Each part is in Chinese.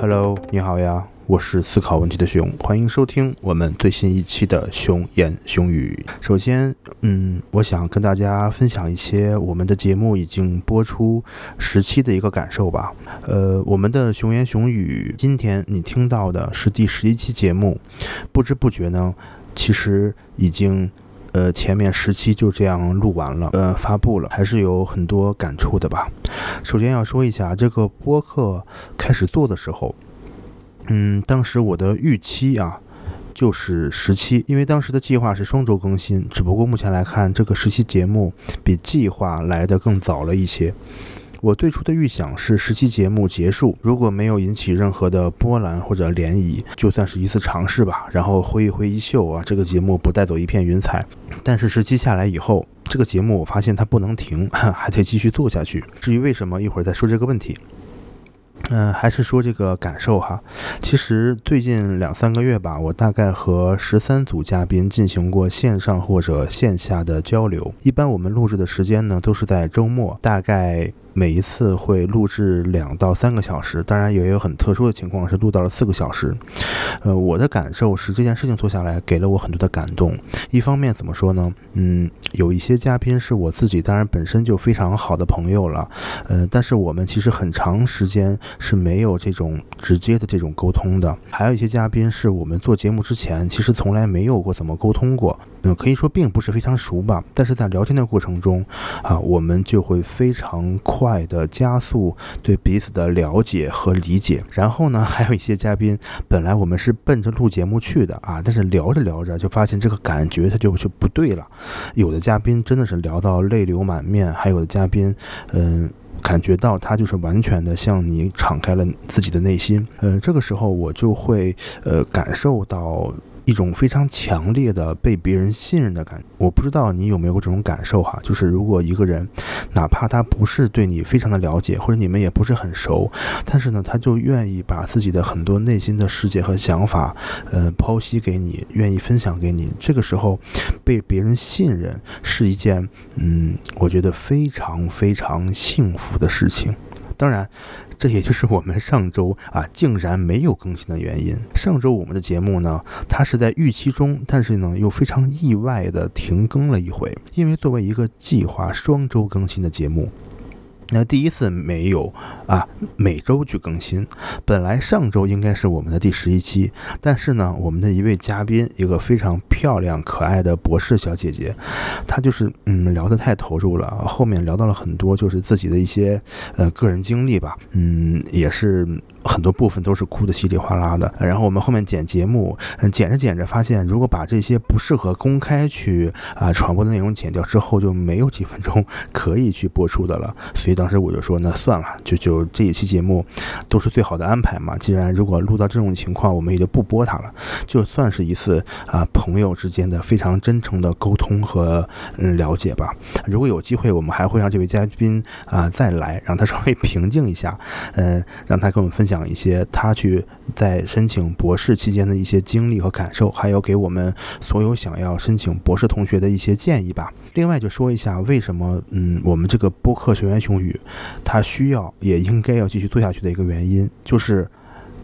Hello，你好呀，我是思考问题的熊，欢迎收听我们最新一期的熊言熊语。首先，嗯，我想跟大家分享一些我们的节目已经播出十期的一个感受吧。呃，我们的熊言熊语，今天你听到的是第十一期节目，不知不觉呢，其实已经。呃，前面十期就这样录完了，呃，发布了，还是有很多感触的吧。首先要说一下，这个播客开始做的时候，嗯，当时我的预期啊，就是十期，因为当时的计划是双周更新，只不过目前来看，这个十期节目比计划来的更早了一些。我最初的预想是十期节目结束，如果没有引起任何的波澜或者涟漪，就算是一次尝试吧，然后挥一挥衣袖啊，这个节目不带走一片云彩。但是十期下来以后，这个节目我发现它不能停，还得继续做下去。至于为什么，一会儿再说这个问题。嗯，还是说这个感受哈。其实最近两三个月吧，我大概和十三组嘉宾进行过线上或者线下的交流。一般我们录制的时间呢，都是在周末，大概。每一次会录制两到三个小时，当然也有很特殊的情况是录到了四个小时。呃，我的感受是这件事情做下来给了我很多的感动。一方面怎么说呢？嗯，有一些嘉宾是我自己当然本身就非常好的朋友了，呃，但是我们其实很长时间是没有这种直接的这种沟通的。还有一些嘉宾是我们做节目之前其实从来没有过怎么沟通过。嗯，可以说并不是非常熟吧，但是在聊天的过程中，啊，我们就会非常快的加速对彼此的了解和理解。然后呢，还有一些嘉宾，本来我们是奔着录节目去的啊，但是聊着聊着就发现这个感觉它就就不对了。有的嘉宾真的是聊到泪流满面，还有的嘉宾，嗯，感觉到他就是完全的向你敞开了自己的内心。呃，这个时候我就会呃感受到。一种非常强烈的被别人信任的感觉，我不知道你有没有过这种感受哈，就是如果一个人，哪怕他不是对你非常的了解，或者你们也不是很熟，但是呢，他就愿意把自己的很多内心的世界和想法，呃，剖析给你，愿意分享给你。这个时候，被别人信任是一件，嗯，我觉得非常非常幸福的事情。当然。这也就是我们上周啊竟然没有更新的原因。上周我们的节目呢，它是在预期中，但是呢又非常意外的停更了一回，因为作为一个计划双周更新的节目。那第一次没有啊，每周去更新。本来上周应该是我们的第十一期，但是呢，我们的一位嘉宾，一个非常漂亮可爱的博士小姐姐，她就是嗯聊得太投入了，后面聊到了很多就是自己的一些呃个人经历吧，嗯也是。很多部分都是哭的稀里哗啦的，然后我们后面剪节目，嗯，剪着剪着发现，如果把这些不适合公开去啊传播的内容剪掉之后，就没有几分钟可以去播出的了。所以当时我就说，那算了，就就这一期节目都是最好的安排嘛。既然如果录到这种情况，我们也就不播它了，就算是一次啊朋友之间的非常真诚的沟通和嗯了解吧。如果有机会，我们还会让这位嘉宾啊再来，让他稍微平静一下，嗯，让他跟我们分享。讲一些他去在申请博士期间的一些经历和感受，还有给我们所有想要申请博士同学的一些建议吧。另外就说一下为什么，嗯，我们这个播客学员熊宇，他需要也应该要继续做下去的一个原因，就是。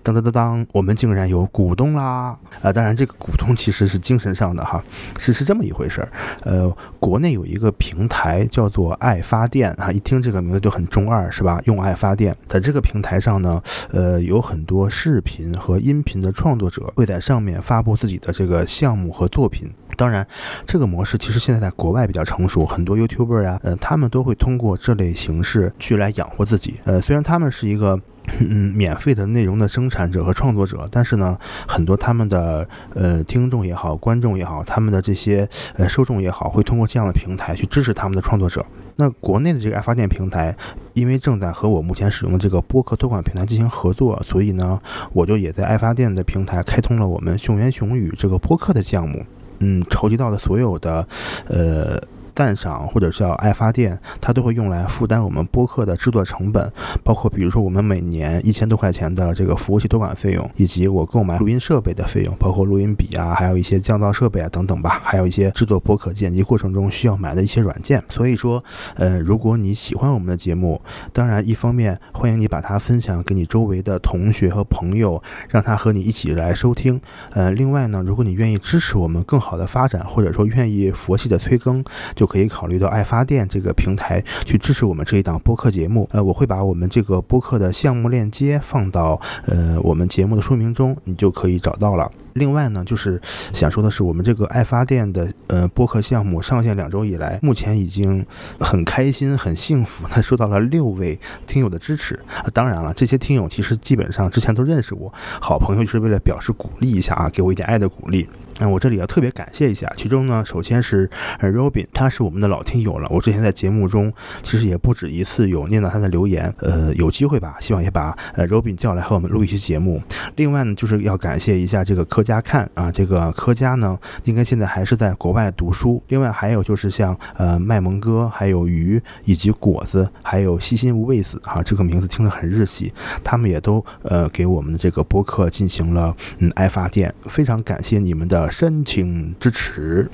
当当当当，我们竟然有股东啦！啊，当然这个股东其实是精神上的哈，是是这么一回事儿。呃，国内有一个平台叫做爱发电啊，一听这个名字就很中二是吧？用爱发电，在这个平台上呢，呃，有很多视频和音频的创作者会在上面发布自己的这个项目和作品。当然，这个模式其实现在在国外比较成熟，很多 YouTuber 啊，呃，他们都会通过这类形式去来养活自己。呃，虽然他们是一个。嗯，免费的内容的生产者和创作者，但是呢，很多他们的呃听众也好，观众也好，他们的这些呃受众也好，会通过这样的平台去支持他们的创作者。那国内的这个爱发电平台，因为正在和我目前使用的这个播客托管平台进行合作，所以呢，我就也在爱发电的平台开通了我们熊言熊语这个播客的项目。嗯，筹集到的所有的呃。赞赏或者叫爱发电，它都会用来负担我们播客的制作成本，包括比如说我们每年一千多块钱的这个服务器托管费用，以及我购买录音设备的费用，包括录音笔啊，还有一些降噪设备啊等等吧，还有一些制作播客剪辑过程中需要买的一些软件。所以说，呃，如果你喜欢我们的节目，当然一方面欢迎你把它分享给你周围的同学和朋友，让他和你一起来收听。呃，另外呢，如果你愿意支持我们更好的发展，或者说愿意佛系的催更，就可以考虑到爱发电这个平台去支持我们这一档播客节目。呃，我会把我们这个播客的项目链接放到呃我们节目的说明中，你就可以找到了。另外呢，就是想说的是，我们这个爱发电的呃播客项目上线两周以来，目前已经很开心、很幸福的 收到了六位听友的支持。当然了，这些听友其实基本上之前都认识我，好朋友就是为了表示鼓励一下啊，给我一点爱的鼓励。那我这里要特别感谢一下，其中呢，首先是呃 Robin，他是我们的老听友了。我之前在节目中其实也不止一次有念到他的留言，呃，有机会吧，希望也把呃 Robin 叫来和我们录一期节目。另外呢，就是要感谢一下这个柯家看啊，这个柯家呢，应该现在还是在国外读书。另外还有就是像呃卖萌哥，还有鱼，以及果子，还有细心无畏子啊，这个名字听得很日系，他们也都呃给我们的这个播客进行了嗯爱发电，非常感谢你们的。申请支持，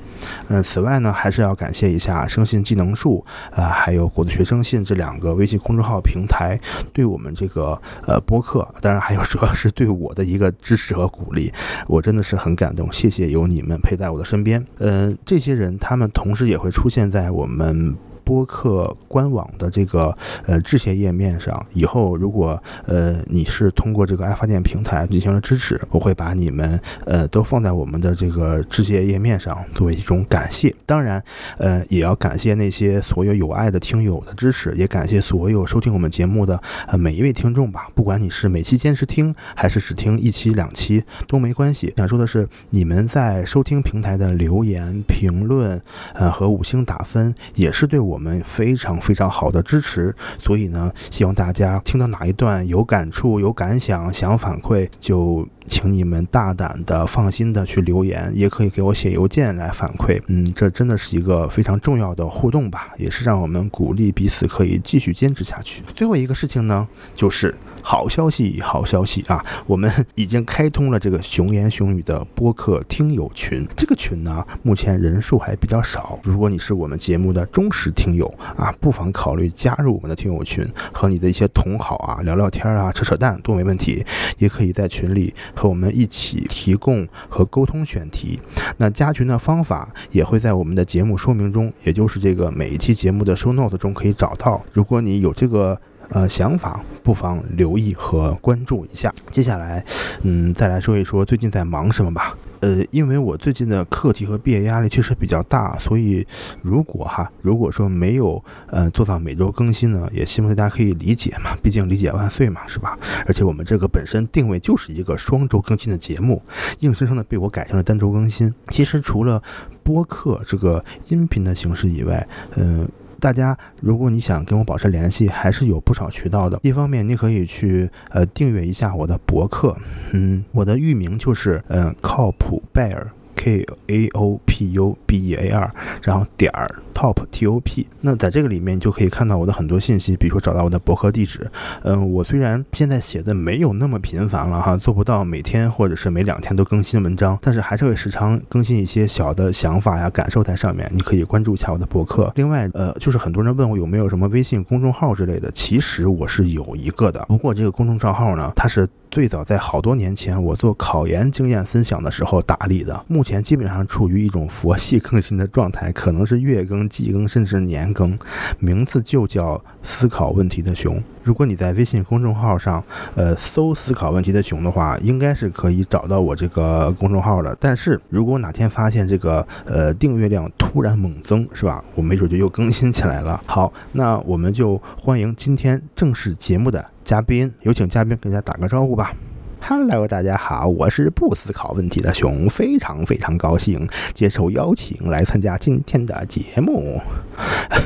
嗯，此外呢，还是要感谢一下生信技能树，啊，还有果子学生信这两个微信公众号平台对我们这个呃播客，当然还有主要是对我的一个支持和鼓励，我真的是很感动，谢谢有你们陪在我的身边，嗯，这些人他们同时也会出现在我们。播客官网的这个呃致谢页面上，以后如果呃你是通过这个爱发电平台进行了支持，我会把你们呃都放在我们的这个致谢页面上，作为一种感谢。当然，呃也要感谢那些所有有爱的听友的支持，也感谢所有收听我们节目的呃每一位听众吧。不管你是每期坚持听，还是只听一期两期都没关系。想说的是，你们在收听平台的留言、评论，呃和五星打分，也是对我。我们非常非常好的支持，所以呢，希望大家听到哪一段有感触、有感想、想反馈，就请你们大胆的、放心的去留言，也可以给我写邮件来反馈。嗯，这真的是一个非常重要的互动吧，也是让我们鼓励彼此可以继续坚持下去。最后一个事情呢，就是。好消息，好消息啊！我们已经开通了这个熊言熊语的播客听友群。这个群呢，目前人数还比较少。如果你是我们节目的忠实听听友啊，不妨考虑加入我们的听友群，和你的一些同好啊聊聊天啊，扯扯淡都没问题。也可以在群里和我们一起提供和沟通选题。那加群的方法也会在我们的节目说明中，也就是这个每一期节目的 show note 中可以找到。如果你有这个。呃，想法不妨留意和关注一下。接下来，嗯，再来说一说最近在忙什么吧。呃，因为我最近的课题和毕业压力确实比较大，所以如果哈，如果说没有呃做到每周更新呢，也希望大家可以理解嘛，毕竟理解万岁嘛，是吧？而且我们这个本身定位就是一个双周更新的节目，硬生生的被我改成了单周更新。其实除了播客这个音频的形式以外，嗯。大家，如果你想跟我保持联系，还是有不少渠道的。一方面，你可以去呃订阅一下我的博客，嗯，我的域名就是嗯靠谱拜尔。K a o p u b e a r，然后点儿 top t o p，那在这个里面你就可以看到我的很多信息，比如说找到我的博客地址。嗯，我虽然现在写的没有那么频繁了哈，做不到每天或者是每两天都更新文章，但是还是会时常更新一些小的想法呀、感受在上面。你可以关注一下我的博客。另外，呃，就是很多人问我有没有什么微信公众号之类的，其实我是有一个的，不过这个公众账号呢，它是。最早在好多年前，我做考研经验分享的时候打理的，目前基本上处于一种佛系更新的状态，可能是月更、季更，甚至年更。名字就叫思考问题的熊。如果你在微信公众号上，呃，搜“思考问题的熊”的话，应该是可以找到我这个公众号的。但是如果哪天发现这个呃订阅量突然猛增，是吧？我没准就又更新起来了。好，那我们就欢迎今天正式节目的。嘉宾有请嘉宾跟大家打个招呼吧。Hello，大家好，我是不思考问题的熊，非常非常高兴接受邀请来参加今天的节目。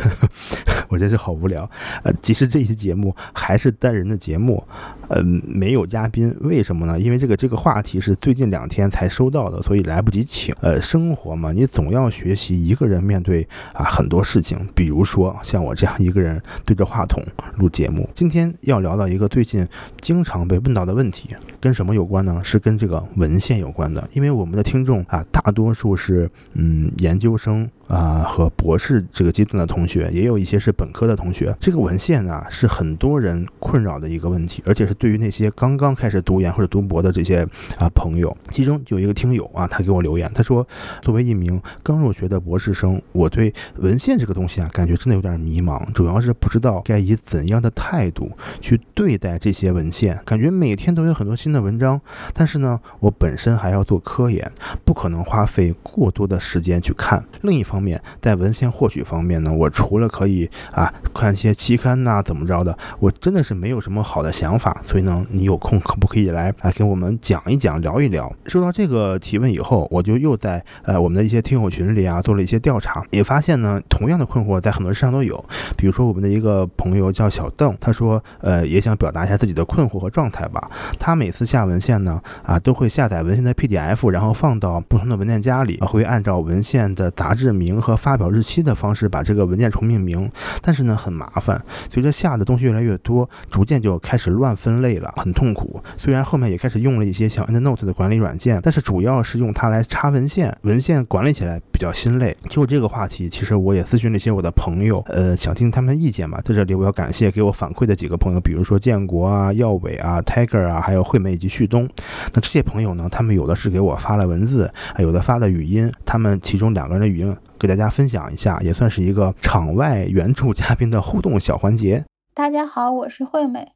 我真是好无聊。呃，其实这期节目还是单人的节目，嗯，没有嘉宾，为什么呢？因为这个这个话题是最近两天才收到的，所以来不及请。呃，生活嘛，你总要学习一个人面对啊很多事情，比如说像我这样一个人对着话筒录节目。今天要聊到一个最近经常被问到的问题，跟什么有关呢？是跟这个文献有关的，因为我们的听众啊，大多数是嗯研究生。啊，和博士这个阶段的同学，也有一些是本科的同学。这个文献呢，是很多人困扰的一个问题，而且是对于那些刚刚开始读研或者读博的这些啊朋友。其中有一个听友啊，他给我留言，他说：“作为一名刚入学的博士生，我对文献这个东西啊，感觉真的有点迷茫，主要是不知道该以怎样的态度去对待这些文献。感觉每天都有很多新的文章，但是呢，我本身还要做科研，不可能花费过多的时间去看。另一方。方面，在文献获取方面呢，我除了可以啊看一些期刊呐，怎么着的，我真的是没有什么好的想法。所以呢，你有空可不可以来啊给我们讲一讲，聊一聊？收到这个提问以后，我就又在呃我们的一些听友群里啊做了一些调查，也发现呢，同样的困惑在很多身上都有。比如说我们的一个朋友叫小邓，他说呃也想表达一下自己的困惑和状态吧。他每次下文献呢啊都会下载文献的 PDF，然后放到不同的文件夹里，会按照文献的杂志名。名和发表日期的方式把这个文件重命名，但是呢很麻烦，随着下的东西越来越多，逐渐就开始乱分类了，很痛苦。虽然后面也开始用了一些像 EndNote 的管理软件，但是主要是用它来插文献，文献管理起来比较心累。就这个话题，其实我也咨询了一些我的朋友，呃，想听他们的意见嘛。在这里我要感谢给我反馈的几个朋友，比如说建国啊、耀伟啊、Tiger 啊，还有惠美以及旭东。那这些朋友呢，他们有的是给我发了文字，有的发了语音，他们其中两个人的语音。给大家分享一下，也算是一个场外援助嘉宾的互动小环节。大家好，我是惠美，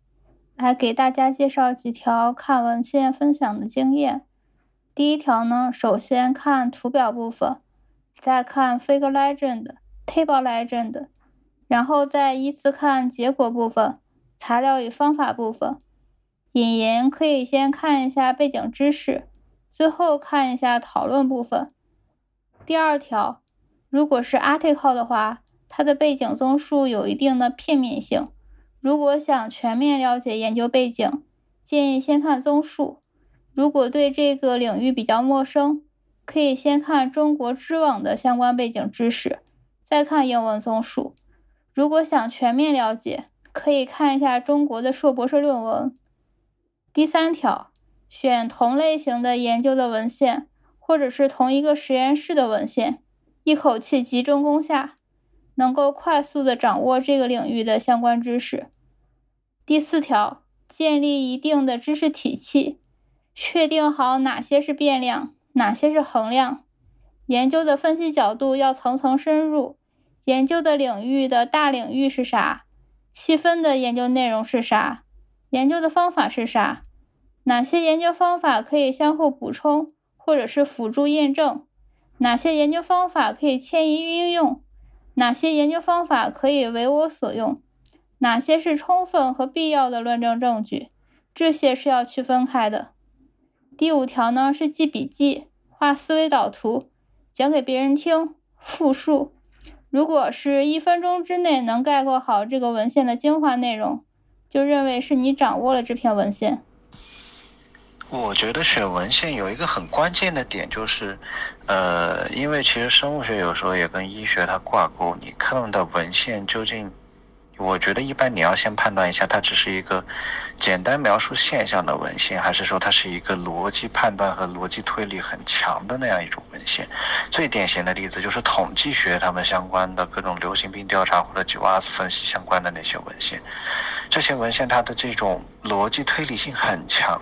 来给大家介绍几条看文献分享的经验。第一条呢，首先看图表部分，再看 Figure Legend、Table Legend，然后再依次看结果部分、材料与方法部分。引言可以先看一下背景知识，最后看一下讨论部分。第二条。如果是 article 的话，它的背景综述有一定的片面性。如果想全面了解研究背景，建议先看综述。如果对这个领域比较陌生，可以先看中国知网的相关背景知识，再看英文综述。如果想全面了解，可以看一下中国的硕博士论文。第三条，选同类型的研究的文献，或者是同一个实验室的文献。一口气集中攻下，能够快速的掌握这个领域的相关知识。第四条，建立一定的知识体系，确定好哪些是变量，哪些是衡量。研究的分析角度要层层深入。研究的领域的大领域是啥？细分的研究内容是啥？研究的方法是啥？哪些研究方法可以相互补充，或者是辅助验证？哪些研究方法可以迁移应用？哪些研究方法可以为我所用？哪些是充分和必要的论证证据？这些是要区分开的。第五条呢是记笔记、画思维导图、讲给别人听、复述。如果是一分钟之内能概括好这个文献的精华内容，就认为是你掌握了这篇文献。我觉得选文献有一个很关键的点，就是，呃，因为其实生物学有时候也跟医学它挂钩。你看的文献究竟，我觉得一般你要先判断一下，它只是一个简单描述现象的文献，还是说它是一个逻辑判断和逻辑推理很强的那样一种文献。最典型的例子就是统计学他们相关的各种流行病调查或者 GWAS 分析相关的那些文献。这些文献它的这种逻辑推理性很强。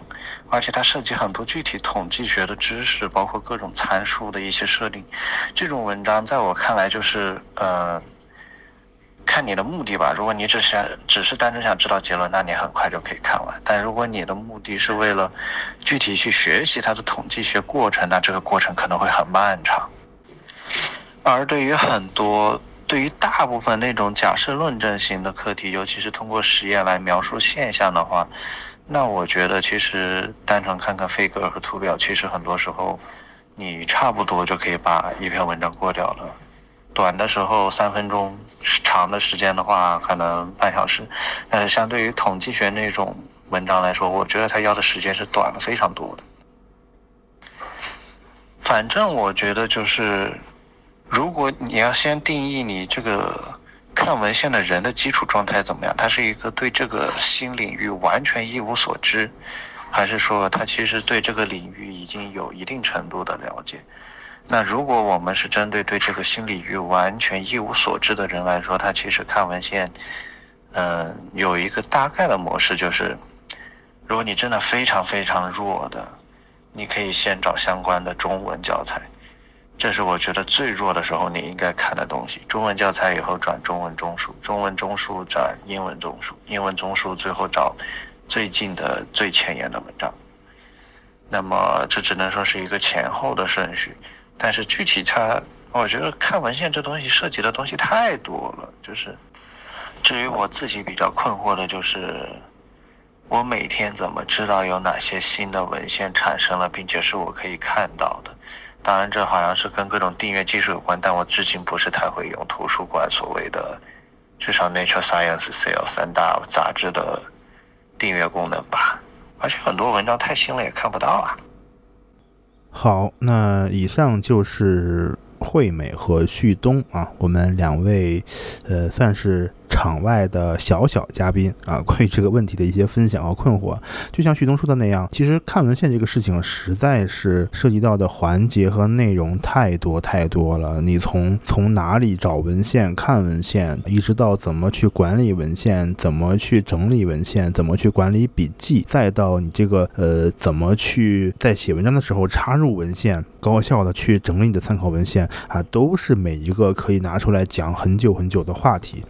而且它涉及很多具体统计学的知识，包括各种参数的一些设定。这种文章在我看来就是，呃，看你的目的吧。如果你只是只是单纯想知道结论，那你很快就可以看完。但如果你的目的是为了具体去学习它的统计学过程，那这个过程可能会很漫长。而对于很多，对于大部分那种假设论证型的课题，尤其是通过实验来描述现象的话，那我觉得，其实单纯看看 figure 和图表，其实很多时候，你差不多就可以把一篇文章过掉了。短的时候三分钟，长的时间的话可能半小时。但是相对于统计学那种文章来说，我觉得它要的时间是短了非常多的。反正我觉得就是，如果你要先定义你这个看文献的人的基础状态怎么样，他是一个对这个新领域完全一无所知，还是说他其实对这个领域已经有一定程度的了解？那如果我们是针对对这个心理域完全一无所知的人来说，他其实看文献，嗯，有一个大概的模式，就是如果你真的非常非常弱的，你可以先找相关的中文教材，这是我觉得最弱的时候你应该看的东西。中文教材以后转中文中枢，中文中枢转英文中枢，英文中枢最后找最近的最前沿的文章。那么这只能说是一个前后的顺序。但是具体它，我觉得看文献这东西涉及的东西太多了。就是，至于我自己比较困惑的就是，我每天怎么知道有哪些新的文献产生了，并且是我可以看到的？当然，这好像是跟各种订阅技术有关，但我至今不是太会用图书馆所谓的，至少 Nature Science、Cell 三大杂志的订阅功能吧。而且很多文章太新了，也看不到啊。好，那以上就是惠美和旭东啊，我们两位，呃，算是。场外的小小嘉宾啊，关于这个问题的一些分享和困惑，就像旭东说的那样，其实看文献这个事情实在是涉及到的环节和内容太多太多了。你从从哪里找文献、看文献，一直到怎么去管理文献、怎么去整理文献、怎么去管理笔记，再到你这个呃怎么去在写文章的时候插入文献，高效的去整理你的参考文献啊，都是每一个可以拿出来讲很久很久的话题。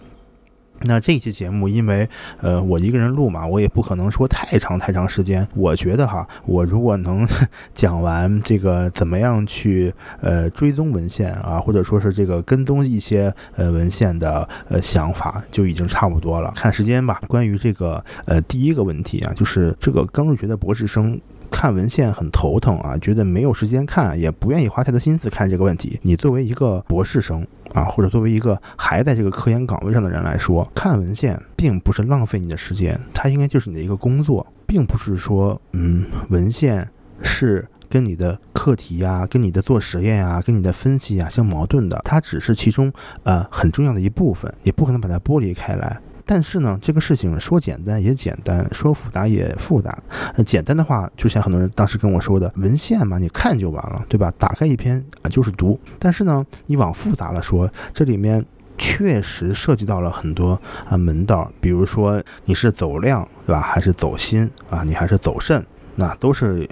那这期节目，因为呃我一个人录嘛，我也不可能说太长太长时间。我觉得哈，我如果能 讲完这个怎么样去呃追踪文献啊，或者说是这个跟踪一些呃文献的呃想法，就已经差不多了。看时间吧。关于这个呃第一个问题啊，就是这个刚入学的博士生。看文献很头疼啊，觉得没有时间看，也不愿意花太多心思看这个问题。你作为一个博士生啊，或者作为一个还在这个科研岗位上的人来说，看文献并不是浪费你的时间，它应该就是你的一个工作，并不是说，嗯，文献是跟你的课题呀、跟你的做实验呀、跟你的分析呀相矛盾的，它只是其中呃很重要的一部分，也不可能把它剥离开来。但是呢，这个事情说简单也简单，说复杂也复杂。简单的话，就像很多人当时跟我说的，文献嘛，你看就完了，对吧？打开一篇啊，就是读。但是呢，你往复杂了说，这里面确实涉及到了很多啊门道，比如说你是走量，对吧？还是走心啊？你还是走肾，那都是。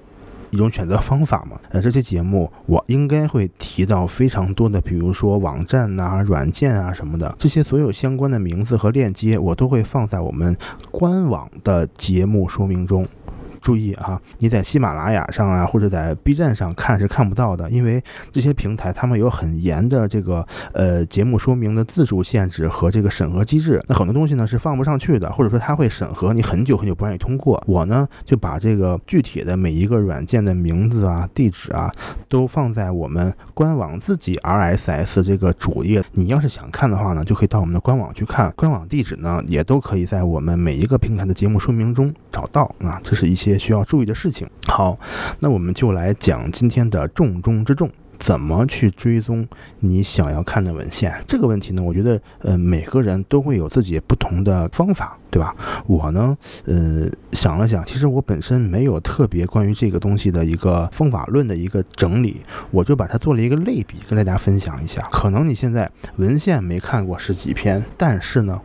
一种选择方法嘛？呃，这期节目我应该会提到非常多的，比如说网站呐、软件啊什么的，这些所有相关的名字和链接，我都会放在我们官网的节目说明中。注意啊，你在喜马拉雅上啊，或者在 B 站上看是看不到的，因为这些平台他们有很严的这个呃节目说明的字数限制和这个审核机制，那很多东西呢是放不上去的，或者说它会审核你很久很久不让你通过。我呢就把这个具体的每一个软件的名字啊、地址啊都放在我们官网自己 RSS 这个主页，你要是想看的话呢，就可以到我们的官网去看。官网地址呢也都可以在我们每一个平台的节目说明中找到啊，这是一些。需要注意的事情。好，那我们就来讲今天的重中之重。怎么去追踪你想要看的文献？这个问题呢，我觉得，呃，每个人都会有自己不同的方法，对吧？我呢，呃，想了想，其实我本身没有特别关于这个东西的一个方法论的一个整理，我就把它做了一个类比，跟大家分享一下。可能你现在文献没看过十几篇，但是呢，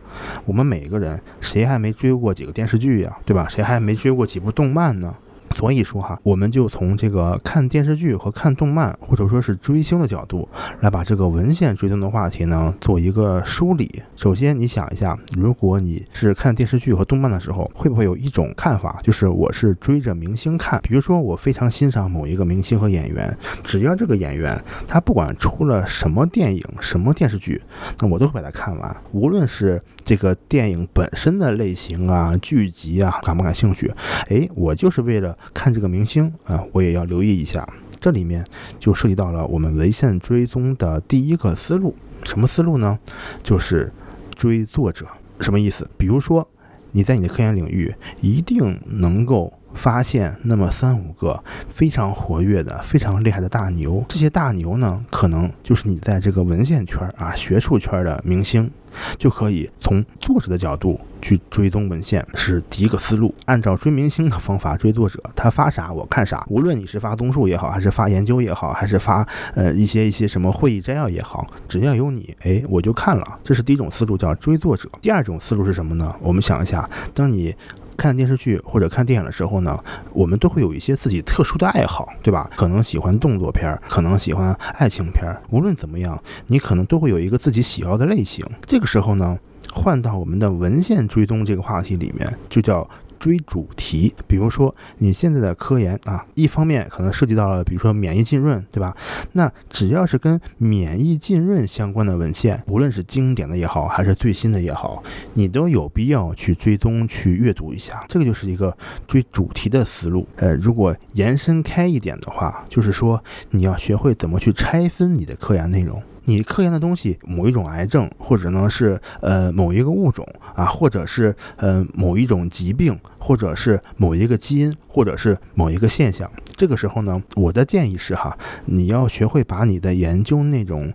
我们每个人谁还没追过几个电视剧呀，对吧？谁还没追过几部动漫呢？所以说哈，我们就从这个看电视剧和看动漫，或者说是追星的角度，来把这个文献追踪的话题呢做一个梳理。首先，你想一下，如果你是看电视剧和动漫的时候，会不会有一种看法，就是我是追着明星看？比如说，我非常欣赏某一个明星和演员，只要这个演员他不管出了什么电影、什么电视剧，那我都会把它看完，无论是这个电影本身的类型啊、剧集啊，感不感兴趣？哎，我就是为了。看这个明星啊，我也要留意一下。这里面就涉及到了我们文献追踪的第一个思路，什么思路呢？就是追作者。什么意思？比如说，你在你的科研领域一定能够发现那么三五个非常活跃的、非常厉害的大牛。这些大牛呢，可能就是你在这个文献圈啊、学术圈的明星。就可以从作者的角度去追踪文献，是第一个思路。按照追明星的方法追作者，他发啥我看啥。无论你是发综述也好，还是发研究也好，还是发呃一些一些什么会议摘要也好，只要有你，哎，我就看了。这是第一种思路，叫追作者。第二种思路是什么呢？我们想一下，当你看电视剧或者看电影的时候呢，我们都会有一些自己特殊的爱好，对吧？可能喜欢动作片，可能喜欢爱情片。无论怎么样，你可能都会有一个自己喜好的类型。这个时候呢，换到我们的文献追踪这个话题里面，就叫。追主题，比如说你现在的科研啊，一方面可能涉及到了，比如说免疫浸润，对吧？那只要是跟免疫浸润相关的文献，无论是经典的也好，还是最新的也好，你都有必要去追踪、去阅读一下。这个就是一个追主题的思路。呃，如果延伸开一点的话，就是说你要学会怎么去拆分你的科研内容。你科研的东西，某一种癌症，或者呢是呃某一个物种啊，或者是呃某一种疾病，或者是某一个基因，或者是某一个现象。这个时候呢，我的建议是哈，你要学会把你的研究内容。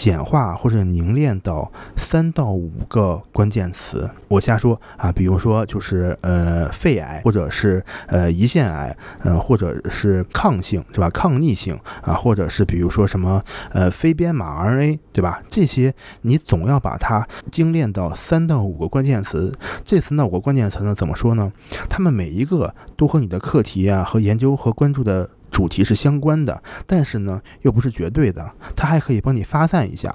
简化或者凝练到三到五个关键词，我瞎说啊，比如说就是呃肺癌，或者是呃胰腺癌，呃或者是抗性是吧？抗逆性啊，或者是比如说什么呃非编码 RNA 对吧？这些你总要把它精炼到三到五个关键词。这三到五个关键词呢，怎么说呢？它们每一个都和你的课题啊和研究和关注的。主题是相关的，但是呢，又不是绝对的，它还可以帮你发散一下，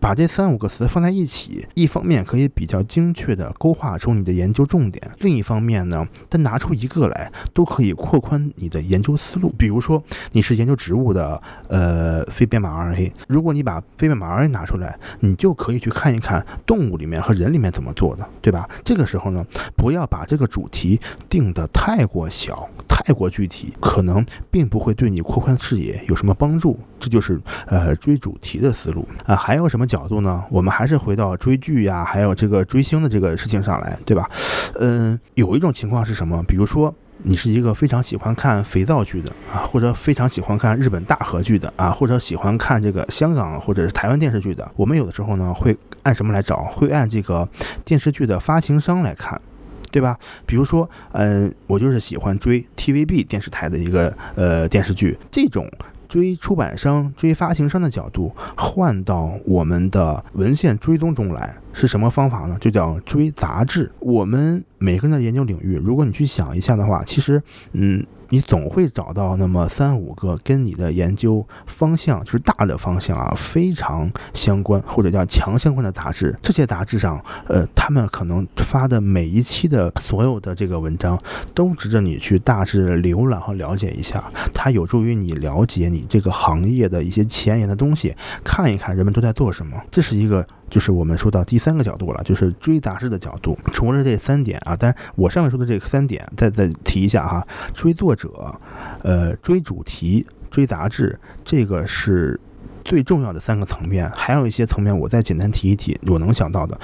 把这三五个词放在一起，一方面可以比较精确的勾画出你的研究重点，另一方面呢，单拿出一个来都可以扩宽你的研究思路。比如说你是研究植物的，呃，非编码 RNA，如果你把非编码 RNA 拿出来，你就可以去看一看动物里面和人里面怎么做的，对吧？这个时候呢，不要把这个主题定得太过小。太过具体，可能并不不会对你扩宽视野有什么帮助。这就是呃追主题的思路啊。还有什么角度呢？我们还是回到追剧呀，还有这个追星的这个事情上来，对吧？嗯，有一种情况是什么？比如说你是一个非常喜欢看肥皂剧的啊，或者非常喜欢看日本大河剧的啊，或者喜欢看这个香港或者是台湾电视剧的。我们有的时候呢会按什么来找？会按这个电视剧的发行商来看。对吧？比如说，嗯，我就是喜欢追 TVB 电视台的一个呃电视剧，这种追出版商、追发行商的角度，换到我们的文献追踪中来，是什么方法呢？就叫追杂志。我们每个人的研究领域，如果你去想一下的话，其实，嗯。你总会找到那么三五个跟你的研究方向，就是大的方向啊，非常相关或者叫强相关的杂志。这些杂志上，呃，他们可能发的每一期的所有的这个文章，都值得你去大致浏览和了解一下。它有助于你了解你这个行业的一些前沿的东西，看一看人们都在做什么。这是一个。就是我们说到第三个角度了，就是追杂志的角度。除了这三点啊，但是我上面说的这三点，再再提一下哈。追作者，呃，追主题，追杂志，这个是最重要的三个层面。还有一些层面，我再简单提一提，我能想到的。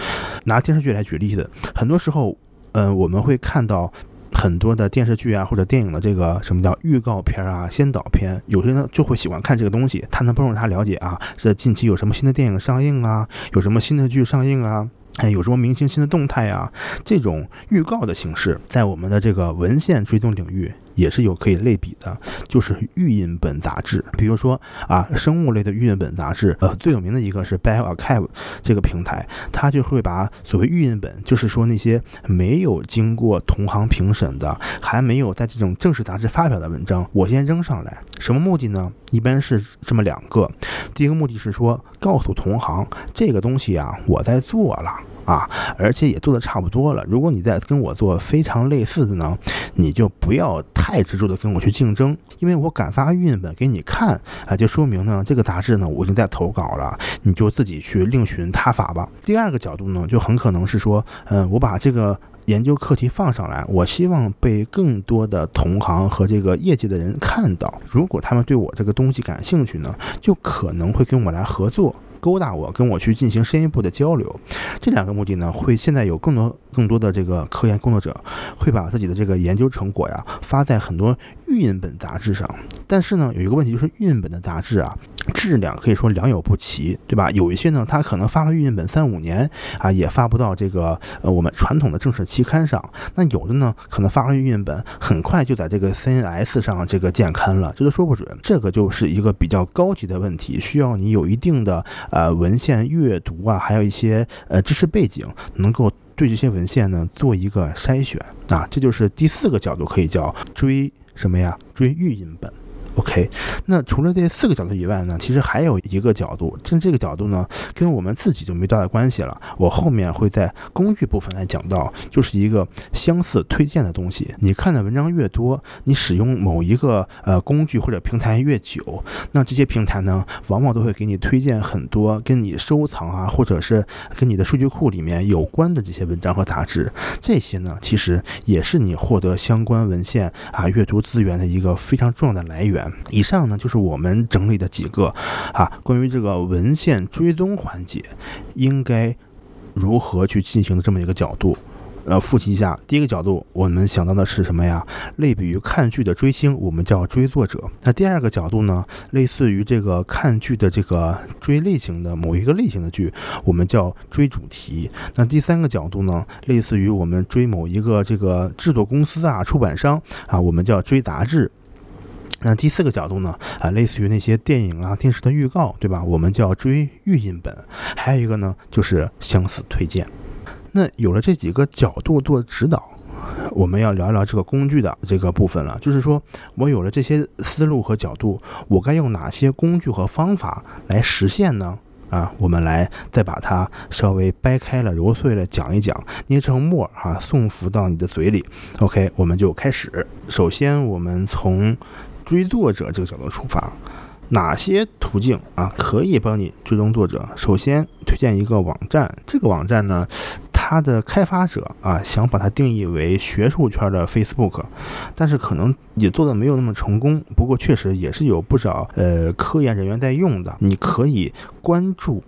拿电视剧来举例子，很多时候，嗯，我们会看到。很多的电视剧啊，或者电影的这个什么叫预告片啊、先导片，有些人就会喜欢看这个东西，它能帮助他了解啊，这近期有什么新的电影上映啊，有什么新的剧上映啊。哎，有什么明星新的动态啊？这种预告的形式，在我们的这个文献追踪领域也是有可以类比的，就是预印本杂志。比如说啊，生物类的预印本杂志，呃，最有名的一个是 BioArchive 这个平台，它就会把所谓预印本，就是说那些没有经过同行评审的，还没有在这种正式杂志发表的文章，我先扔上来。什么目的呢？一般是这么两个，第一个目的是说告诉同行，这个东西啊，我在做了。啊，而且也做的差不多了。如果你在跟我做非常类似的呢，你就不要太执着的跟我去竞争，因为我敢发预印本给你看啊，就说明呢这个杂志呢我已经在投稿了，你就自己去另寻他法吧。第二个角度呢，就很可能是说，嗯，我把这个研究课题放上来，我希望被更多的同行和这个业界的人看到。如果他们对我这个东西感兴趣呢，就可能会跟我来合作。勾搭我，跟我去进行深一步的交流。这两个目的呢，会现在有更多更多的这个科研工作者会把自己的这个研究成果呀发在很多预印本杂志上。但是呢，有一个问题就是预印本的杂志啊，质量可以说良莠不齐，对吧？有一些呢，它可能发了预印本三五年啊，也发不到这个呃我们传统的正式期刊上。那有的呢，可能发了预印本，很快就在这个 CNS 上这个见刊了，这都说不准。这个就是一个比较高级的问题，需要你有一定的呃文献阅读啊，还有一些呃知识背景，能够对这些文献呢做一个筛选啊。这就是第四个角度，可以叫追什么呀？追预印本。OK，那除了这四个角度以外呢，其实还有一个角度，但这个角度呢，跟我们自己就没多大关系了。我后面会在工具部分来讲到，就是一个相似推荐的东西。你看的文章越多，你使用某一个呃工具或者平台越久，那这些平台呢，往往都会给你推荐很多跟你收藏啊，或者是跟你的数据库里面有关的这些文章和杂志。这些呢，其实也是你获得相关文献啊、阅读资源的一个非常重要的来源。以上呢就是我们整理的几个啊，关于这个文献追踪环节应该如何去进行的这么一个角度。呃，复习一下，第一个角度，我们想到的是什么呀？类比于看剧的追星，我们叫追作者。那第二个角度呢，类似于这个看剧的这个追类型的某一个类型的剧，我们叫追主题。那第三个角度呢，类似于我们追某一个这个制作公司啊、出版商啊，我们叫追杂志。那第四个角度呢？啊，类似于那些电影啊、电视的预告，对吧？我们叫追预印本。还有一个呢，就是相似推荐。那有了这几个角度做指导，我们要聊聊这个工具的这个部分了。就是说我有了这些思路和角度，我该用哪些工具和方法来实现呢？啊，我们来再把它稍微掰开了、揉碎了讲一讲，捏成沫啊，送服到你的嘴里。OK，我们就开始。首先，我们从追作者这个角度出发，哪些途径啊可以帮你追踪作者？首先推荐一个网站，这个网站呢，它的开发者啊想把它定义为学术圈的 Facebook，但是可能也做的没有那么成功。不过确实也是有不少呃科研人员在用的，你可以关注。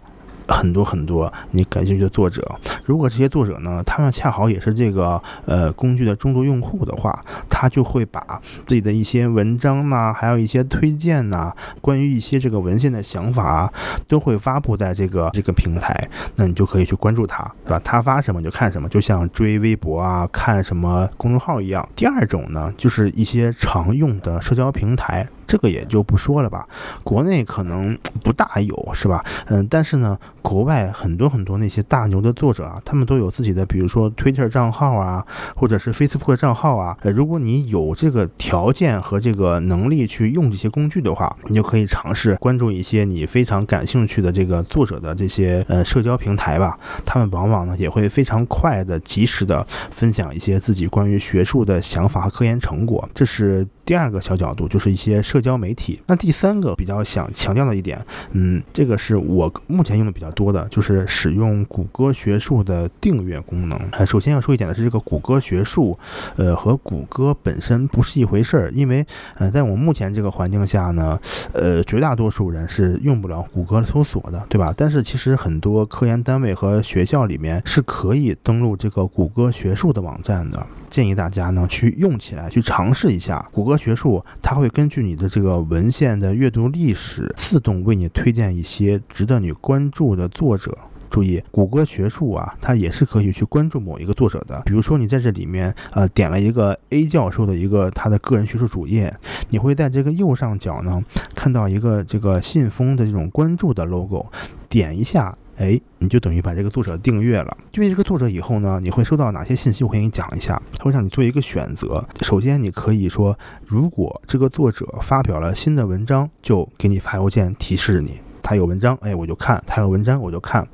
很多很多你感兴趣的作者，如果这些作者呢，他们恰好也是这个呃工具的中度用户的话，他就会把自己的一些文章呐，还有一些推荐呐，关于一些这个文献的想法，都会发布在这个这个平台，那你就可以去关注他，是吧？他发什么就看什么，就像追微博啊、看什么公众号一样。第二种呢，就是一些常用的社交平台。这个也就不说了吧，国内可能不大有，是吧？嗯，但是呢，国外很多很多那些大牛的作者啊，他们都有自己的，比如说 Twitter 账号啊，或者是 Facebook 账号啊。呃，如果你有这个条件和这个能力去用这些工具的话，你就可以尝试关注一些你非常感兴趣的这个作者的这些呃社交平台吧。他们往往呢也会非常快的、及时的分享一些自己关于学术的想法和科研成果。这是第二个小角度，就是一些。社交媒体，那第三个比较想强调的一点，嗯，这个是我目前用的比较多的，就是使用谷歌学术的订阅功能。首先要说一点的是，这个谷歌学术，呃，和谷歌本身不是一回事儿，因为，呃，在我目前这个环境下呢，呃，绝大多数人是用不了谷歌搜索的，对吧？但是其实很多科研单位和学校里面是可以登录这个谷歌学术的网站的。建议大家呢去用起来，去尝试一下谷歌学术，它会根据你的这个文献的阅读历史，自动为你推荐一些值得你关注的作者。注意，谷歌学术啊，它也是可以去关注某一个作者的。比如说，你在这里面呃点了一个 A 教授的一个他的个人学术主页，你会在这个右上角呢看到一个这个信封的这种关注的 logo，点一下。哎，你就等于把这个作者订阅了。订阅这个作者以后呢，你会收到哪些信息？我给你讲一下。他会让你做一个选择。首先，你可以说，如果这个作者发表了新的文章，就给你发邮件提示你他有文章，哎，我就看；他有文章，我就看。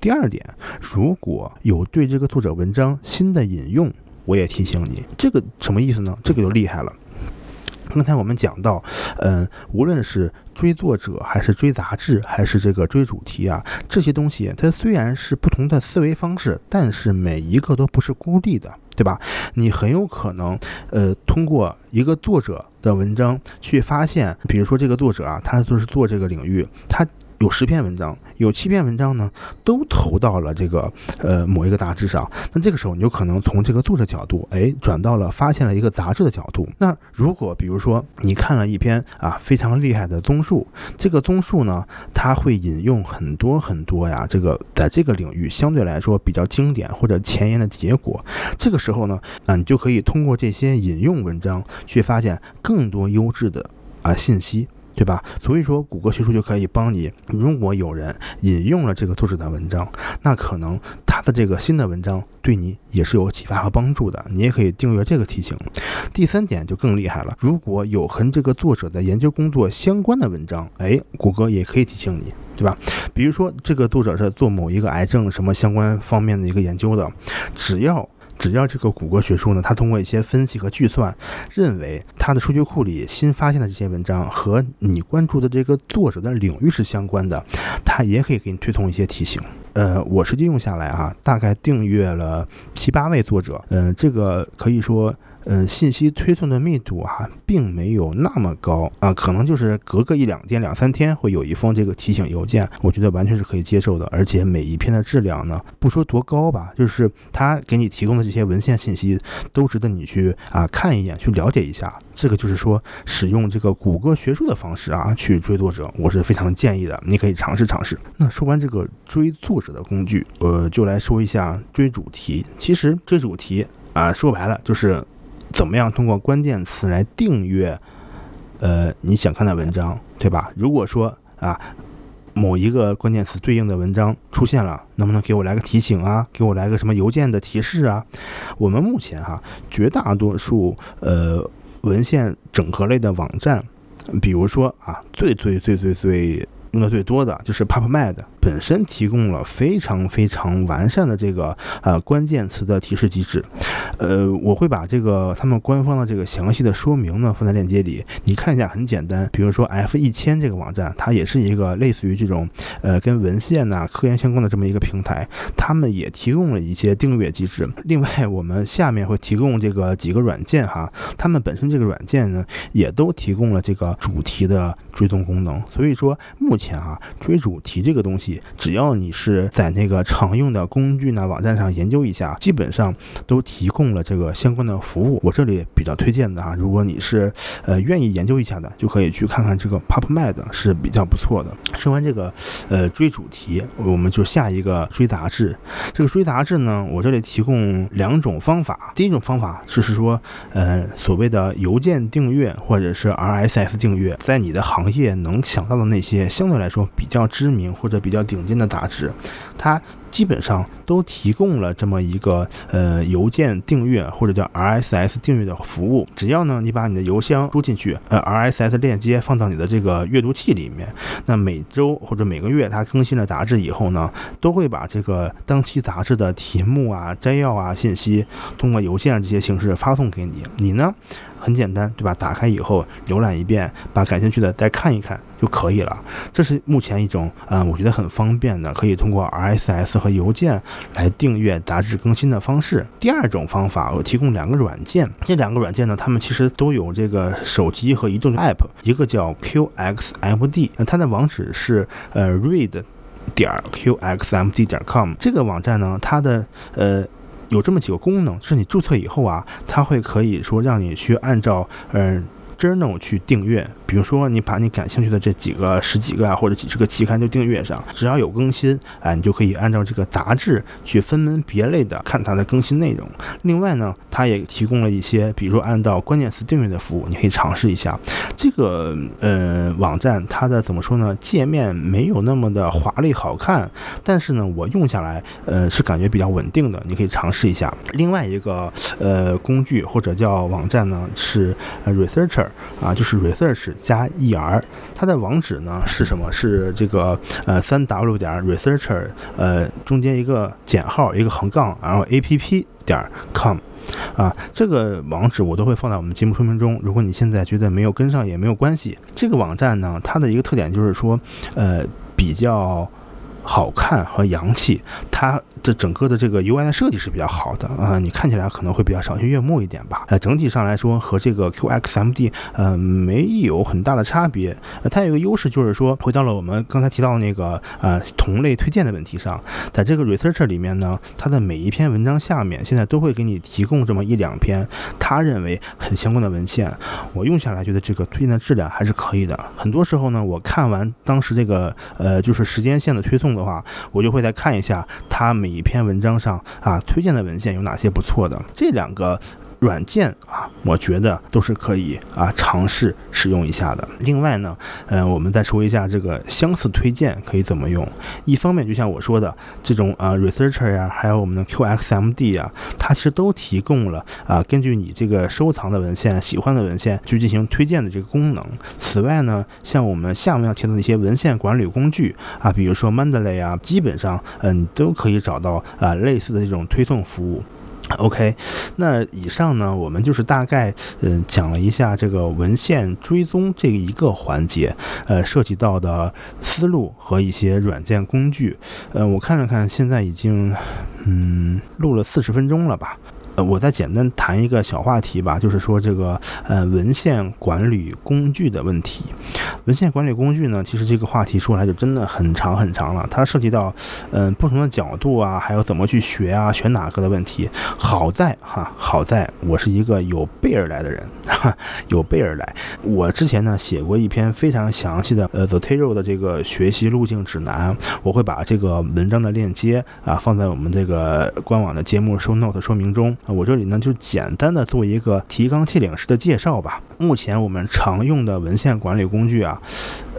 第二点，如果有对这个作者文章新的引用，我也提醒你。这个什么意思呢？这个就厉害了。刚才我们讲到，嗯，无论是追作者，还是追杂志，还是这个追主题啊，这些东西它虽然是不同的思维方式，但是每一个都不是孤立的，对吧？你很有可能，呃，通过一个作者的文章去发现，比如说这个作者啊，他就是做这个领域，他。有十篇文章，有七篇文章呢都投到了这个呃某一个杂志上。那这个时候你就可能从这个作者角度，哎，转到了发现了一个杂志的角度。那如果比如说你看了一篇啊非常厉害的综述，这个综述呢，它会引用很多很多呀，这个在这个领域相对来说比较经典或者前沿的结果。这个时候呢，啊，你就可以通过这些引用文章去发现更多优质的啊信息。对吧？所以说，谷歌学术就可以帮你。如果有人引用了这个作者的文章，那可能他的这个新的文章对你也是有启发和帮助的。你也可以订阅这个提醒。第三点就更厉害了，如果有和这个作者的研究工作相关的文章，哎，谷歌也可以提醒你，对吧？比如说这个作者是做某一个癌症什么相关方面的一个研究的，只要。只要这个谷歌学术呢，它通过一些分析和计算，认为它的数据库里新发现的这些文章和你关注的这个作者的领域是相关的，它也可以给你推送一些提醒。呃，我实际用下来哈，大概订阅了七八位作者，嗯，这个可以说。嗯，信息推送的密度啊，并没有那么高啊，可能就是隔个一两天、两三天会有一封这个提醒邮件，我觉得完全是可以接受的。而且每一篇的质量呢，不说多高吧，就是他给你提供的这些文献信息都值得你去啊看一眼，去了解一下。这个就是说，使用这个谷歌学术的方式啊去追作者，我是非常建议的，你可以尝试尝试。那说完这个追作者的工具，呃，就来说一下追主题。其实追主题啊，说白了就是。怎么样通过关键词来订阅，呃，你想看的文章，对吧？如果说啊，某一个关键词对应的文章出现了，能不能给我来个提醒啊？给我来个什么邮件的提示啊？我们目前哈，绝大多数呃文献整合类的网站，比如说啊，最最最最最。用的最多的就是 PubMed 本身提供了非常非常完善的这个呃关键词的提示机制，呃，我会把这个他们官方的这个详细的说明呢放在链接里，你看一下，很简单。比如说 F 一千这个网站，它也是一个类似于这种呃跟文献呐科研相关的这么一个平台，他们也提供了一些订阅机制。另外，我们下面会提供这个几个软件哈，他们本身这个软件呢也都提供了这个主题的追踪功能，所以说目前。啊，追主题这个东西，只要你是在那个常用的工具呢网站上研究一下，基本上都提供了这个相关的服务。我这里比较推荐的啊，如果你是呃愿意研究一下的，就可以去看看这个 PubMed 是比较不错的。说完这个呃追主题，我们就下一个追杂志。这个追杂志呢，我这里提供两种方法。第一种方法就是说，呃所谓的邮件订阅或者是 RSS 订阅，在你的行业能想到的那些相对。来说比较知名或者比较顶尖的杂志，它基本上都提供了这么一个呃邮件订阅或者叫 RSS 订阅的服务。只要呢你把你的邮箱输进去，呃 RSS 链接放到你的这个阅读器里面，那每周或者每个月它更新了杂志以后呢，都会把这个当期杂志的题目啊、摘要啊、信息通过邮件这些形式发送给你。你呢？很简单，对吧？打开以后浏览一遍，把感兴趣的再看一看就可以了。这是目前一种，嗯，我觉得很方便的，可以通过 RSS 和邮件来订阅杂志更新的方式。第二种方法，我提供两个软件，这两个软件呢，它们其实都有这个手机和移动的 App，一个叫 QXMD，它的网址是呃 read 点 QXMD 点 com，这个网站呢，它的呃。有这么几个功能，就是你注册以后啊，它会可以说让你去按照嗯。Journal 去订阅，比如说你把你感兴趣的这几个十几个啊，或者几十个期刊就订阅上，只要有更新，哎，你就可以按照这个杂志去分门别类的看它的更新内容。另外呢，它也提供了一些，比如说按照关键词订阅的服务，你可以尝试一下。这个呃网站它的怎么说呢？界面没有那么的华丽好看，但是呢，我用下来呃是感觉比较稳定的，你可以尝试一下。另外一个呃工具或者叫网站呢是 Researcher。啊，就是 research 加 er，它的网址呢是什么？是这个呃三 w 点 researcher 呃中间一个减号一个横杠，然后 app 点 com 啊，这个网址我都会放在我们节目说明中。如果你现在觉得没有跟上也没有关系。这个网站呢，它的一个特点就是说，呃，比较。好看和洋气，它的整个的这个 UI 的设计是比较好的啊，你看起来可能会比较赏心悦目一点吧。呃，整体上来说和这个 QXMD 呃没有很大的差别。呃，它有一个优势就是说，回到了我们刚才提到那个呃同类推荐的问题上，在这个 Researcher 里面呢，它的每一篇文章下面现在都会给你提供这么一两篇他认为很相关的文献。我用下来觉得这个推荐的质量还是可以的。很多时候呢，我看完当时这个呃就是时间线的推送的话，我就会再看一下它每一篇文章上啊推荐的文献有哪些不错的。这两个。软件啊，我觉得都是可以啊尝试使用一下的。另外呢，嗯，我们再说一下这个相似推荐可以怎么用。一方面，就像我说的，这种啊 researcher 呀，还有我们的 QXMD 啊，它其实都提供了啊根据你这个收藏的文献、喜欢的文献去进行推荐的这个功能。此外呢，像我们下面要提到的一些文献管理工具啊，比如说 Mendeley 啊，基本上嗯都可以找到啊类似的这种推送服务。OK，那以上呢，我们就是大概嗯讲了一下这个文献追踪这一个环节，呃，涉及到的思路和一些软件工具。呃，我看了看，现在已经嗯录了四十分钟了吧。我再简单谈一个小话题吧，就是说这个呃文献管理工具的问题。文献管理工具呢，其实这个话题说来就真的很长很长了，它涉及到嗯不同的角度啊，还有怎么去学啊，选哪个的问题。好在哈，好在我是一个有备而来的人，哈，有备而来。我之前呢写过一篇非常详细的呃 The Taro 的这个学习路径指南，我会把这个文章的链接啊放在我们这个官网的节目 Show Note 说明中。我这里呢就简单的做一个提纲挈领式的介绍吧。目前我们常用的文献管理工具啊。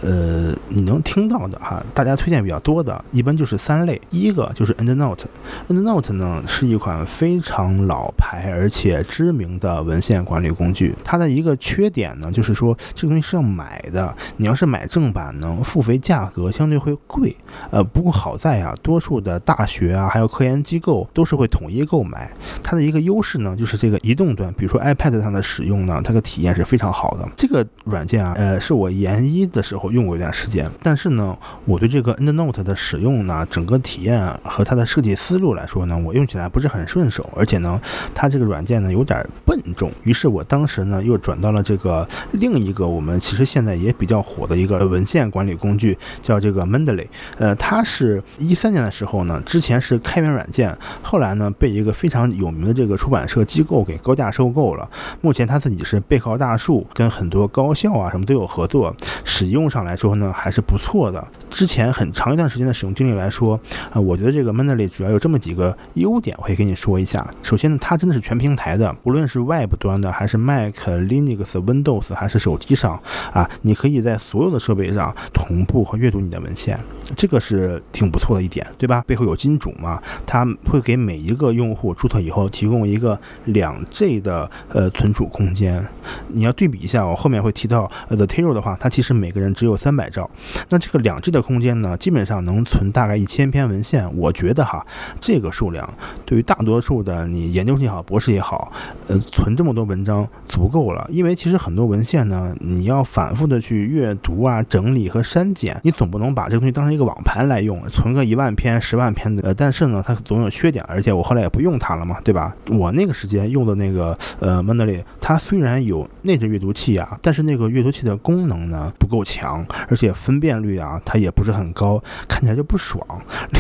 呃，你能听到的哈，大家推荐比较多的，一般就是三类。第一个就是 EndNote。EndNote 呢是一款非常老牌而且知名的文献管理工具。它的一个缺点呢，就是说这个东西是要买的。你要是买正版呢，付费价格相对会贵。呃，不过好在啊，多数的大学啊，还有科研机构都是会统一购买。它的一个优势呢，就是这个移动端，比如说 iPad 上的使用呢，它的体验是非常好的。这个软件啊，呃，是我研一的时候。用过一段时间，但是呢，我对这个 EndNote 的使用呢，整个体验和它的设计思路来说呢，我用起来不是很顺手，而且呢，它这个软件呢有点笨重。于是我当时呢又转到了这个另一个我们其实现在也比较火的一个文献管理工具，叫这个 Mendeley。呃，它是一三年的时候呢，之前是开源软件，后来呢被一个非常有名的这个出版社机构给高价收购了。目前它自己是背靠大树，跟很多高校啊什么都有合作，使用上。来说呢还是不错的。之前很长一段时间的使用经历来说，啊，我觉得这个 Mendeley 主要有这么几个优点，我可以跟你说一下。首先呢，它真的是全平台的，无论是 Web 端的，还是 Mac、Linux、Windows，还是手机上，啊，你可以在所有的设备上同步和阅读你的文献，这个是挺不错的一点，对吧？背后有金主嘛，它会给每一个用户注册以后提供一个两 G 的呃存储空间。你要对比一下，我后面会提到 The Taro 的话，它其实每个人只有有三百兆，那这个两 G 的空间呢，基本上能存大概一千篇文献。我觉得哈，这个数量对于大多数的你研究生也好，博士也好，呃，存这么多文章足够了。因为其实很多文献呢，你要反复的去阅读啊、整理和删减，你总不能把这个东西当成一个网盘来用，存个一万篇、十万篇的。呃，但是呢，它总有缺点，而且我后来也不用它了嘛，对吧？我那个时间用的那个呃 Mendeley，它虽然有内置阅读器啊，但是那个阅读器的功能呢不够强。而且分辨率啊，它也不是很高，看起来就不爽。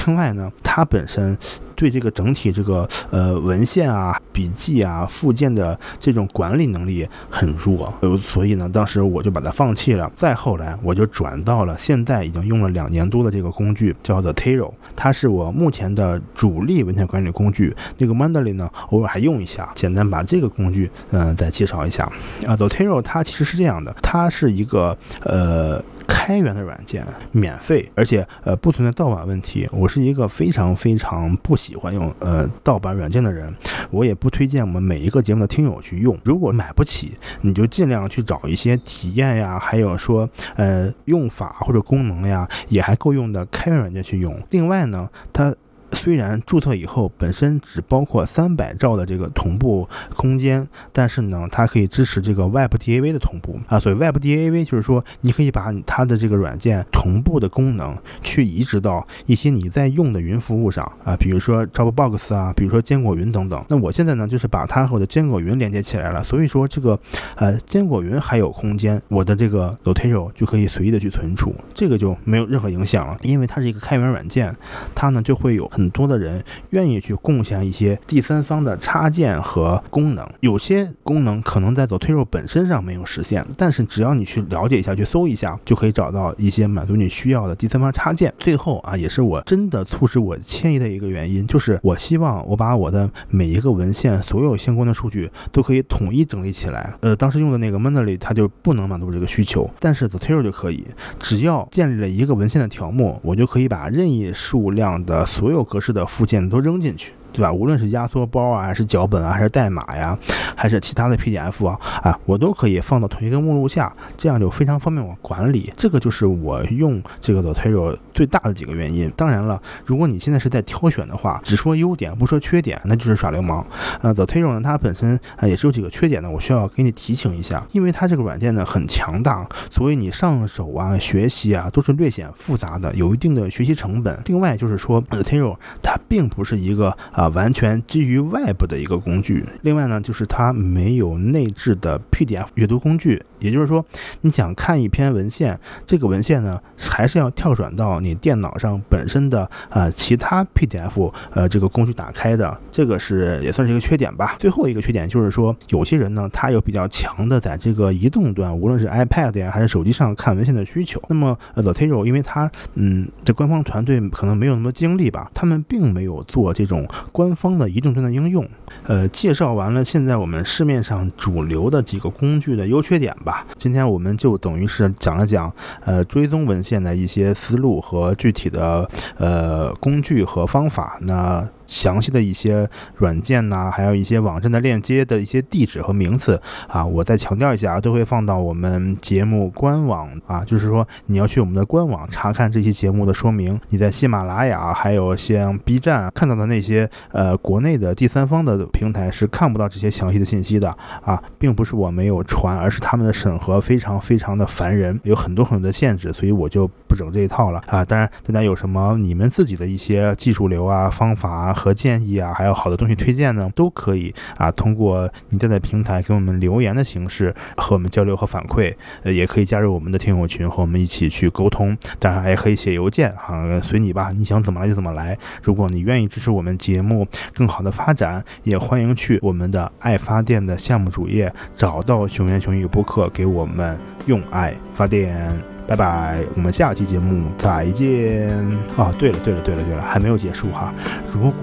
另外呢，它本身对这个整体这个呃文献啊、笔记啊、附件的这种管理能力很弱，所以呢，当时我就把它放弃了。再后来，我就转到了现在已经用了两年多的这个工具，叫做 Taro，它是我目前的主力文献管理工具。那个 Mandarin 呢，偶尔还用一下。简单把这个工具嗯再介绍一下啊，The Taro 它其实是这样的，它是一个呃。开源的软件，免费，而且呃不存在盗版问题。我是一个非常非常不喜欢用呃盗版软件的人，我也不推荐我们每一个节目的听友去用。如果买不起，你就尽量去找一些体验呀，还有说呃用法或者功能呀也还够用的开源软件去用。另外呢，它。虽然注册以后本身只包括三百兆的这个同步空间，但是呢，它可以支持这个 Web DAV 的同步啊。所以 Web DAV 就是说，你可以把它的这个软件同步的功能去移植到一些你在用的云服务上啊，比如说 Dropbox 啊，比如说坚果云等等。那我现在呢，就是把它和我的坚果云连接起来了，所以说这个呃坚果云还有空间，我的这个 Zotero 就可以随意的去存储，这个就没有任何影响了，因为它是一个开源软件，它呢就会有很多的人愿意去贡献一些第三方的插件和功能。有些功能可能在 Zotero 本身上没有实现，但是只要你去了解一下，去搜一下，就可以找到一些满足你需要的第三方插件。最后啊，也是我真的促使我迁移的一个原因，就是我希望我把我的每一个文献所有相关的数据都可以统一整理起来。呃，当时用的那个 Mendeley 它就不能满足这个需求，但是 Zotero 就可以，只要建立了一个文献的条目，我就可以把任意数量的所有格式的附件都扔进去。对吧？无论是压缩包啊，还是脚本啊，还是代码呀，还是其他的 PDF 啊，啊，我都可以放到同一个目录下，这样就非常方便我管理。这个就是我用这个 Zotero 最大的几个原因。当然了，如果你现在是在挑选的话，只说优点不说缺点，那就是耍流氓。呃，Zotero 呢，它本身啊也是有几个缺点的，我需要给你提醒一下，因为它这个软件呢很强大，所以你上手啊、学习啊都是略显复杂的，有一定的学习成本。另外就是说，Zotero 它并不是一个啊，完全基于外部的一个工具。另外呢，就是它没有内置的 PDF 阅读工具。也就是说，你想看一篇文献，这个文献呢，还是要跳转到你电脑上本身的呃其他 PDF 呃这个工具打开的。这个是也算是一个缺点吧。最后一个缺点就是说，有些人呢，他有比较强的在这个移动端，无论是 iPad 呀还是手机上看文献的需求。那么 Zotero 因为他嗯，这官方团队可能没有那么精力吧，他们并没有做这种。官方的移动端的应用，呃，介绍完了现在我们市面上主流的几个工具的优缺点吧。今天我们就等于是讲了讲，呃，追踪文献的一些思路和具体的呃工具和方法。那详细的一些软件呐，还有一些网站的链接的一些地址和名字啊，我再强调一下啊，都会放到我们节目官网啊，就是说你要去我们的官网查看这期节目的说明。你在喜马拉雅还有像 B 站看到的那些呃国内的第三方的平台是看不到这些详细的信息的啊，并不是我没有传，而是他们的审核非常非常的烦人，有很多很多的限制，所以我就不整这一套了啊。当然，大家有什么你们自己的一些技术流啊方法。和建议啊，还有好的东西推荐呢，都可以啊，通过你在的平台给我们留言的形式和我们交流和反馈，呃，也可以加入我们的听友群和我们一起去沟通。当然，也可以写邮件哈，随你吧，你想怎么来就怎么来。如果你愿意支持我们节目更好的发展，也欢迎去我们的爱发电的项目主页找到熊言熊语播客，给我们用爱发电。拜拜，我们下期节目再见。啊，对了，对了，对了，对了，还没有结束哈。如果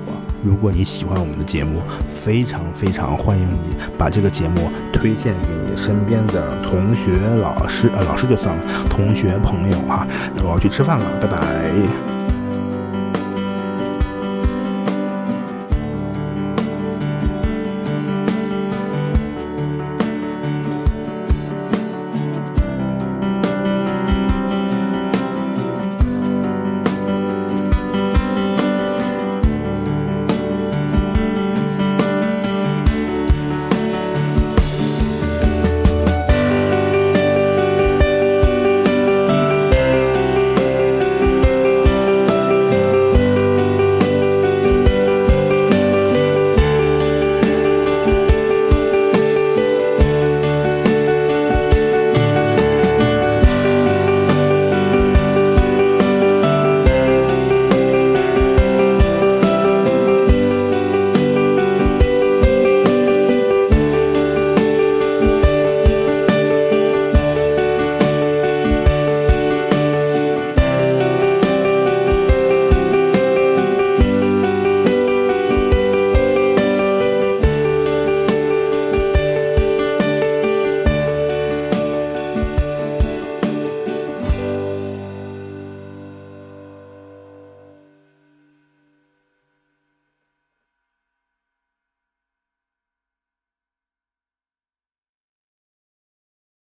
如果你喜欢我们的节目，非常非常欢迎你把这个节目推荐给你身边的同学、老师，呃，老师就算了，同学朋友哈。我要去吃饭了，拜拜。